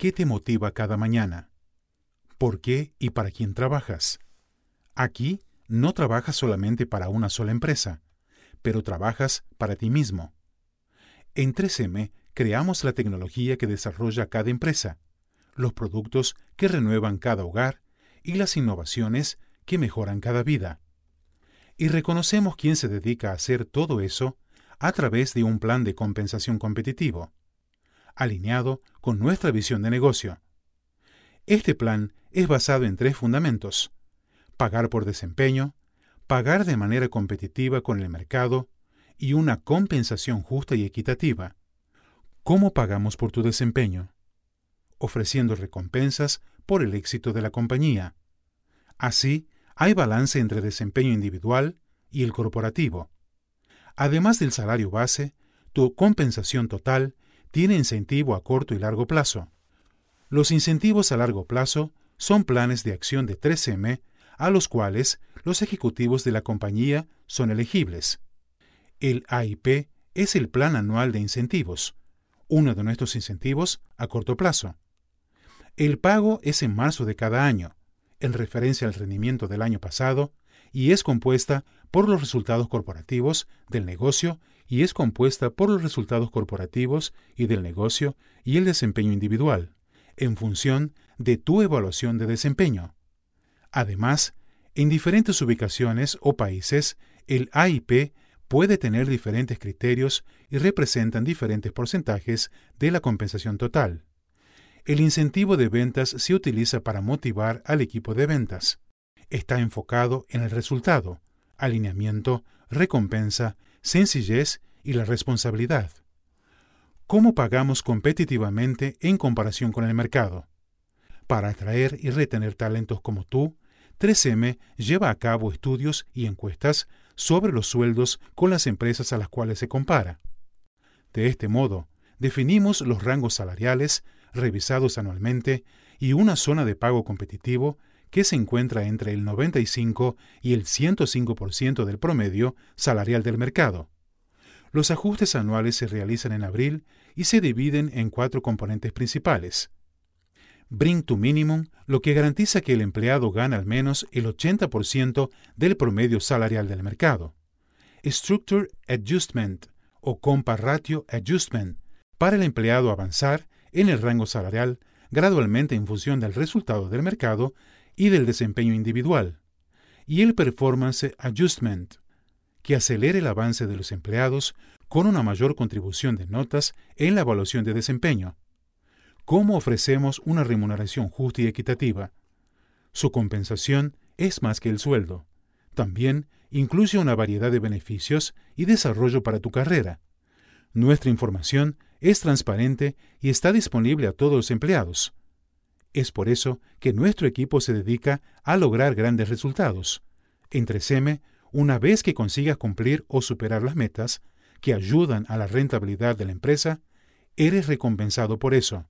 ¿qué te motiva cada mañana? ¿Por qué y para quién trabajas? Aquí no trabajas solamente para una sola empresa, pero trabajas para ti mismo. En 3M creamos la tecnología que desarrolla cada empresa, los productos que renuevan cada hogar y las innovaciones que mejoran cada vida. Y reconocemos quién se dedica a hacer todo eso a través de un plan de compensación competitivo, alineado con nuestra visión de negocio. Este plan es basado en tres fundamentos. Pagar por desempeño, pagar de manera competitiva con el mercado y una compensación justa y equitativa. ¿Cómo pagamos por tu desempeño? Ofreciendo recompensas por el éxito de la compañía. Así, hay balance entre desempeño individual y el corporativo. Además del salario base, tu compensación total tiene incentivo a corto y largo plazo. Los incentivos a largo plazo son planes de acción de 3M a los cuales los ejecutivos de la compañía son elegibles. El AIP es el Plan Anual de Incentivos, uno de nuestros incentivos a corto plazo. El pago es en marzo de cada año, en referencia al rendimiento del año pasado, y es compuesta por los resultados corporativos del negocio y es compuesta por los resultados corporativos y del negocio y el desempeño individual, en función de tu evaluación de desempeño. Además, en diferentes ubicaciones o países, el AIP puede tener diferentes criterios y representan diferentes porcentajes de la compensación total. El incentivo de ventas se utiliza para motivar al equipo de ventas. Está enfocado en el resultado, alineamiento, recompensa, sencillez y la responsabilidad. ¿Cómo pagamos competitivamente en comparación con el mercado? Para atraer y retener talentos como tú, 3M lleva a cabo estudios y encuestas sobre los sueldos con las empresas a las cuales se compara. De este modo, definimos los rangos salariales revisados anualmente y una zona de pago competitivo que se encuentra entre el 95 y el 105% del promedio salarial del mercado. Los ajustes anuales se realizan en abril y se dividen en cuatro componentes principales. Bring to Minimum, lo que garantiza que el empleado gana al menos el 80% del promedio salarial del mercado. Structure Adjustment o Compa Ratio Adjustment, para el empleado avanzar en el rango salarial gradualmente en función del resultado del mercado y del desempeño individual. Y el Performance Adjustment, que acelere el avance de los empleados con una mayor contribución de notas en la evaluación de desempeño ¿Cómo ofrecemos una remuneración justa y equitativa? Su compensación es más que el sueldo. También incluye una variedad de beneficios y desarrollo para tu carrera. Nuestra información es transparente y está disponible a todos los empleados. Es por eso que nuestro equipo se dedica a lograr grandes resultados. Entre SEME, una vez que consigas cumplir o superar las metas que ayudan a la rentabilidad de la empresa, eres recompensado por eso.